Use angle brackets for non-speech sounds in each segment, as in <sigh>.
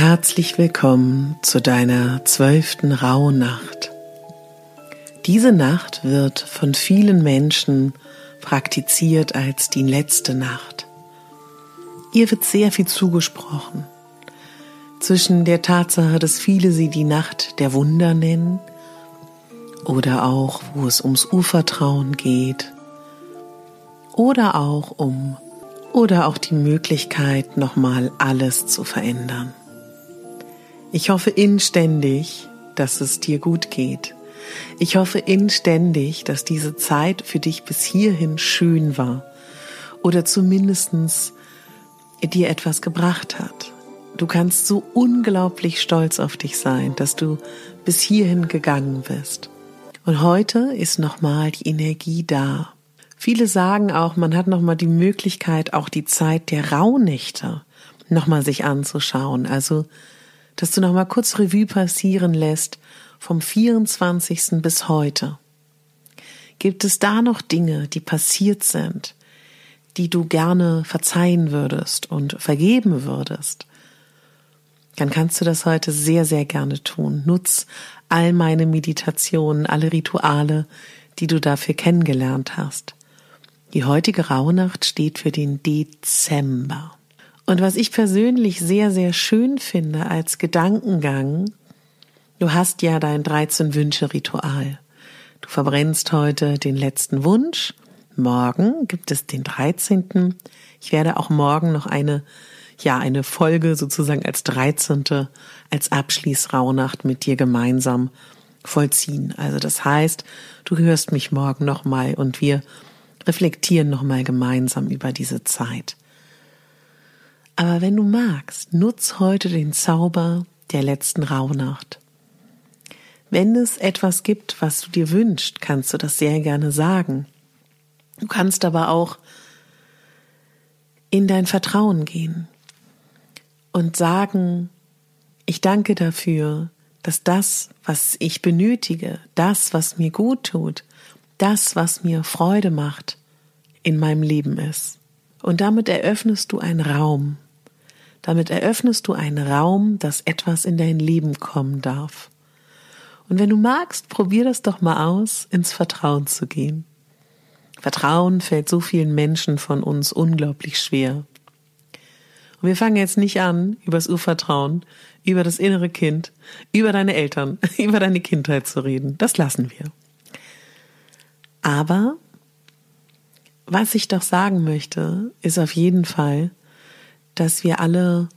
Herzlich willkommen zu deiner zwölften Rauhnacht. Diese Nacht wird von vielen Menschen praktiziert als die letzte Nacht. Ihr wird sehr viel zugesprochen. Zwischen der Tatsache, dass viele sie die Nacht der Wunder nennen, oder auch, wo es ums Urvertrauen geht, oder auch um, oder auch die Möglichkeit, nochmal alles zu verändern. Ich hoffe inständig, dass es dir gut geht. Ich hoffe inständig, dass diese Zeit für dich bis hierhin schön war oder zumindestens dir etwas gebracht hat. Du kannst so unglaublich stolz auf dich sein, dass du bis hierhin gegangen bist. Und heute ist nochmal die Energie da. Viele sagen auch, man hat nochmal die Möglichkeit, auch die Zeit der Rauhnächte nochmal sich anzuschauen. Also dass du noch mal kurz Revue passieren lässt vom 24. bis heute. Gibt es da noch Dinge, die passiert sind, die du gerne verzeihen würdest und vergeben würdest? Dann kannst du das heute sehr, sehr gerne tun. Nutz all meine Meditationen, alle Rituale, die du dafür kennengelernt hast. Die heutige Rauhnacht steht für den Dezember. Und was ich persönlich sehr, sehr schön finde als Gedankengang, du hast ja dein 13 Wünsche Ritual. Du verbrennst heute den letzten Wunsch. Morgen gibt es den 13. Ich werde auch morgen noch eine, ja, eine Folge sozusagen als 13. als Abschließrauhnacht mit dir gemeinsam vollziehen. Also das heißt, du hörst mich morgen nochmal und wir reflektieren nochmal gemeinsam über diese Zeit. Aber wenn du magst, nutz heute den Zauber der letzten Rauhnacht. Wenn es etwas gibt, was du dir wünschst, kannst du das sehr gerne sagen. Du kannst aber auch in dein Vertrauen gehen und sagen, ich danke dafür, dass das, was ich benötige, das, was mir gut tut, das, was mir Freude macht, in meinem Leben ist. Und damit eröffnest du einen Raum, damit eröffnest du einen Raum, dass etwas in dein Leben kommen darf. Und wenn du magst, probier das doch mal aus, ins Vertrauen zu gehen. Vertrauen fällt so vielen Menschen von uns unglaublich schwer. Und wir fangen jetzt nicht an, über das Urvertrauen, über das innere Kind, über deine Eltern, <laughs> über deine Kindheit zu reden. Das lassen wir. Aber was ich doch sagen möchte, ist auf jeden Fall, dass wir alle,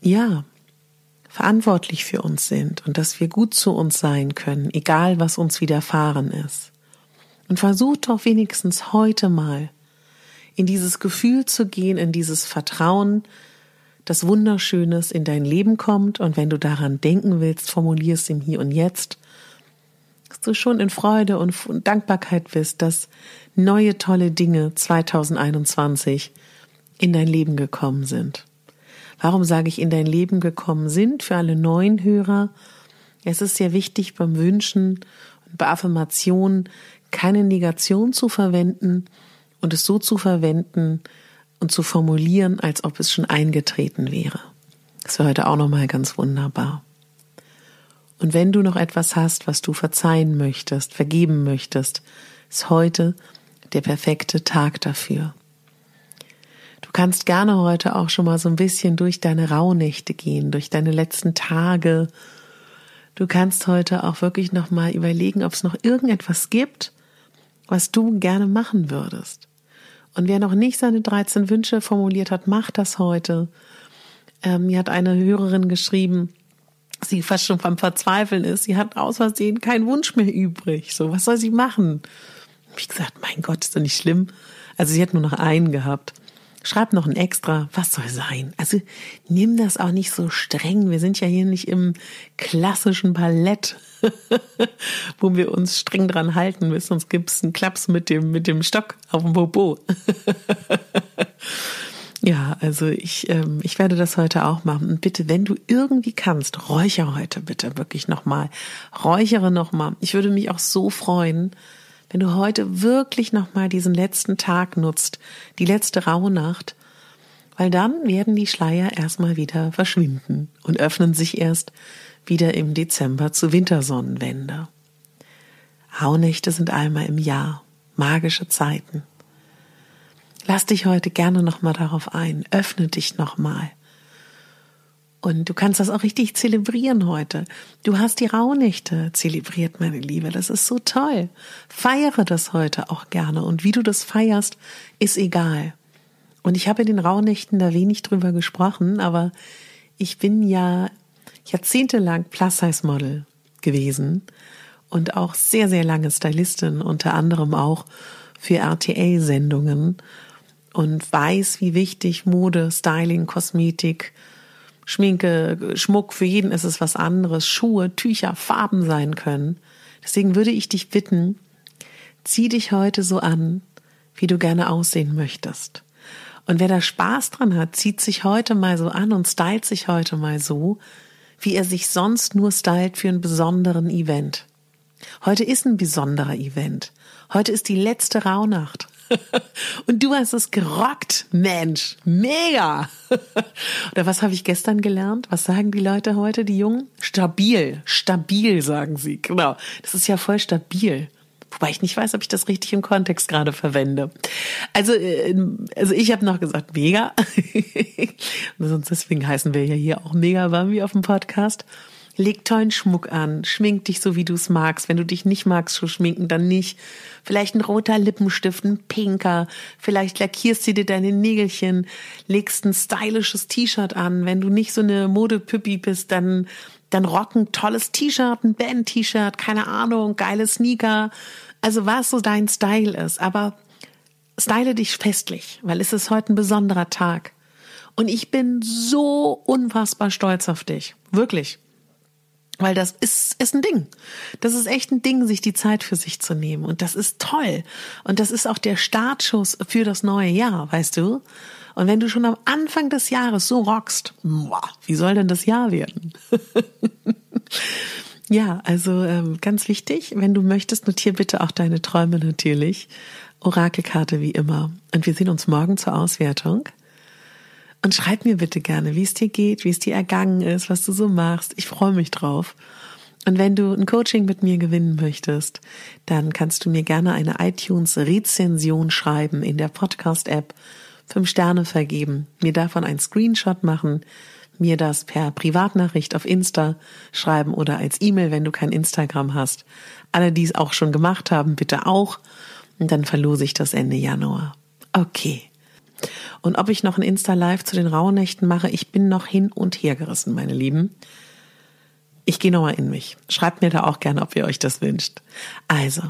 ja, verantwortlich für uns sind und dass wir gut zu uns sein können, egal was uns widerfahren ist. Und versuch doch wenigstens heute mal in dieses Gefühl zu gehen, in dieses Vertrauen, dass Wunderschönes in dein Leben kommt und wenn du daran denken willst, formulier es im Hier und Jetzt, dass du schon in Freude und Dankbarkeit bist, dass neue tolle Dinge 2021 in dein Leben gekommen sind. Warum sage ich in dein Leben gekommen sind für alle neuen Hörer? Es ist sehr wichtig beim Wünschen und bei Affirmationen keine Negation zu verwenden und es so zu verwenden und zu formulieren, als ob es schon eingetreten wäre. Das wäre heute auch nochmal ganz wunderbar. Und wenn du noch etwas hast, was du verzeihen möchtest, vergeben möchtest, ist heute der perfekte Tag dafür. Du kannst gerne heute auch schon mal so ein bisschen durch deine Rauhnächte gehen, durch deine letzten Tage. Du kannst heute auch wirklich noch mal überlegen, ob es noch irgendetwas gibt, was du gerne machen würdest. Und wer noch nicht seine 13 Wünsche formuliert hat, macht das heute. Ähm, mir hat eine Hörerin geschrieben, sie fast schon beim Verzweifeln ist. Sie hat aus Versehen keinen Wunsch mehr übrig. So, was soll sie machen? Wie gesagt, mein Gott, ist doch nicht schlimm. Also sie hat nur noch einen gehabt. Schreib noch ein extra, was soll sein? Also nimm das auch nicht so streng. Wir sind ja hier nicht im klassischen Ballett, <laughs> wo wir uns streng dran halten müssen, sonst gibt's einen Klaps mit dem, mit dem Stock auf dem Bobo. <laughs> ja, also ich, ähm, ich werde das heute auch machen. Und bitte, wenn du irgendwie kannst, räuchere heute bitte wirklich nochmal. Räuchere nochmal. Ich würde mich auch so freuen, wenn du heute wirklich nochmal diesen letzten Tag nutzt, die letzte Rauhnacht, weil dann werden die Schleier erstmal wieder verschwinden und öffnen sich erst wieder im Dezember zu Wintersonnenwende. Rauhnächte sind einmal im Jahr, magische Zeiten. Lass dich heute gerne nochmal darauf ein, öffne dich nochmal. Und du kannst das auch richtig zelebrieren heute. Du hast die Rauhnächte zelebriert, meine Liebe. Das ist so toll. Feiere das heute auch gerne. Und wie du das feierst, ist egal. Und ich habe in den Rauhnächten da wenig drüber gesprochen, aber ich bin ja jahrzehntelang Plus-Size-Model gewesen und auch sehr, sehr lange Stylistin, unter anderem auch für RTA-Sendungen und weiß, wie wichtig Mode, Styling, Kosmetik, Schminke, Schmuck, für jeden ist es was anderes, Schuhe, Tücher, Farben sein können. Deswegen würde ich dich bitten, zieh dich heute so an, wie du gerne aussehen möchtest. Und wer da Spaß dran hat, zieht sich heute mal so an und stylt sich heute mal so, wie er sich sonst nur stylt für einen besonderen Event. Heute ist ein besonderer Event. Heute ist die letzte Rauhnacht. <laughs> Und du hast es gerockt, Mensch. Mega. <laughs> Oder was habe ich gestern gelernt? Was sagen die Leute heute, die Jungen? Stabil. Stabil, sagen sie. Genau. Das ist ja voll stabil. Wobei ich nicht weiß, ob ich das richtig im Kontext gerade verwende. Also, äh, also ich habe noch gesagt, mega. <laughs> Sonst deswegen heißen wir ja hier auch mega Bambi auf dem Podcast. Leg tollen Schmuck an, schmink dich so, wie du es magst. Wenn du dich nicht magst, so schminken, dann nicht. Vielleicht ein roter Lippenstift, ein pinker. Vielleicht lackierst du dir deine Nägelchen, legst ein stylisches T-Shirt an. Wenn du nicht so eine Modepüppi bist, dann dann rock ein tolles T-Shirt, ein Band-T-Shirt, keine Ahnung, geile Sneaker. Also was so dein Style ist. Aber style dich festlich, weil es ist heute ein besonderer Tag. Und ich bin so unfassbar stolz auf dich. Wirklich. Weil das ist, ist ein Ding. Das ist echt ein Ding, sich die Zeit für sich zu nehmen. Und das ist toll. Und das ist auch der Startschuss für das neue Jahr, weißt du? Und wenn du schon am Anfang des Jahres so rockst, wie soll denn das Jahr werden? <laughs> ja, also ähm, ganz wichtig, wenn du möchtest, notier bitte auch deine Träume natürlich. Orakelkarte wie immer. Und wir sehen uns morgen zur Auswertung. Und schreib mir bitte gerne, wie es dir geht, wie es dir ergangen ist, was du so machst. Ich freue mich drauf. Und wenn du ein Coaching mit mir gewinnen möchtest, dann kannst du mir gerne eine iTunes-Rezension schreiben in der Podcast-App, fünf Sterne vergeben, mir davon einen Screenshot machen, mir das per Privatnachricht auf Insta schreiben oder als E-Mail, wenn du kein Instagram hast. Alle, die es auch schon gemacht haben, bitte auch. Und dann verlose ich das Ende Januar. Okay. Und ob ich noch ein Insta-Live zu den Rauhnächten mache, ich bin noch hin und her gerissen, meine Lieben. Ich gehe nochmal in mich. Schreibt mir da auch gerne, ob ihr euch das wünscht. Also,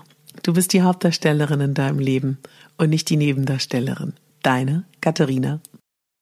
du bist die Hauptdarstellerin in deinem Leben und nicht die Nebendarstellerin. Deine Katharina.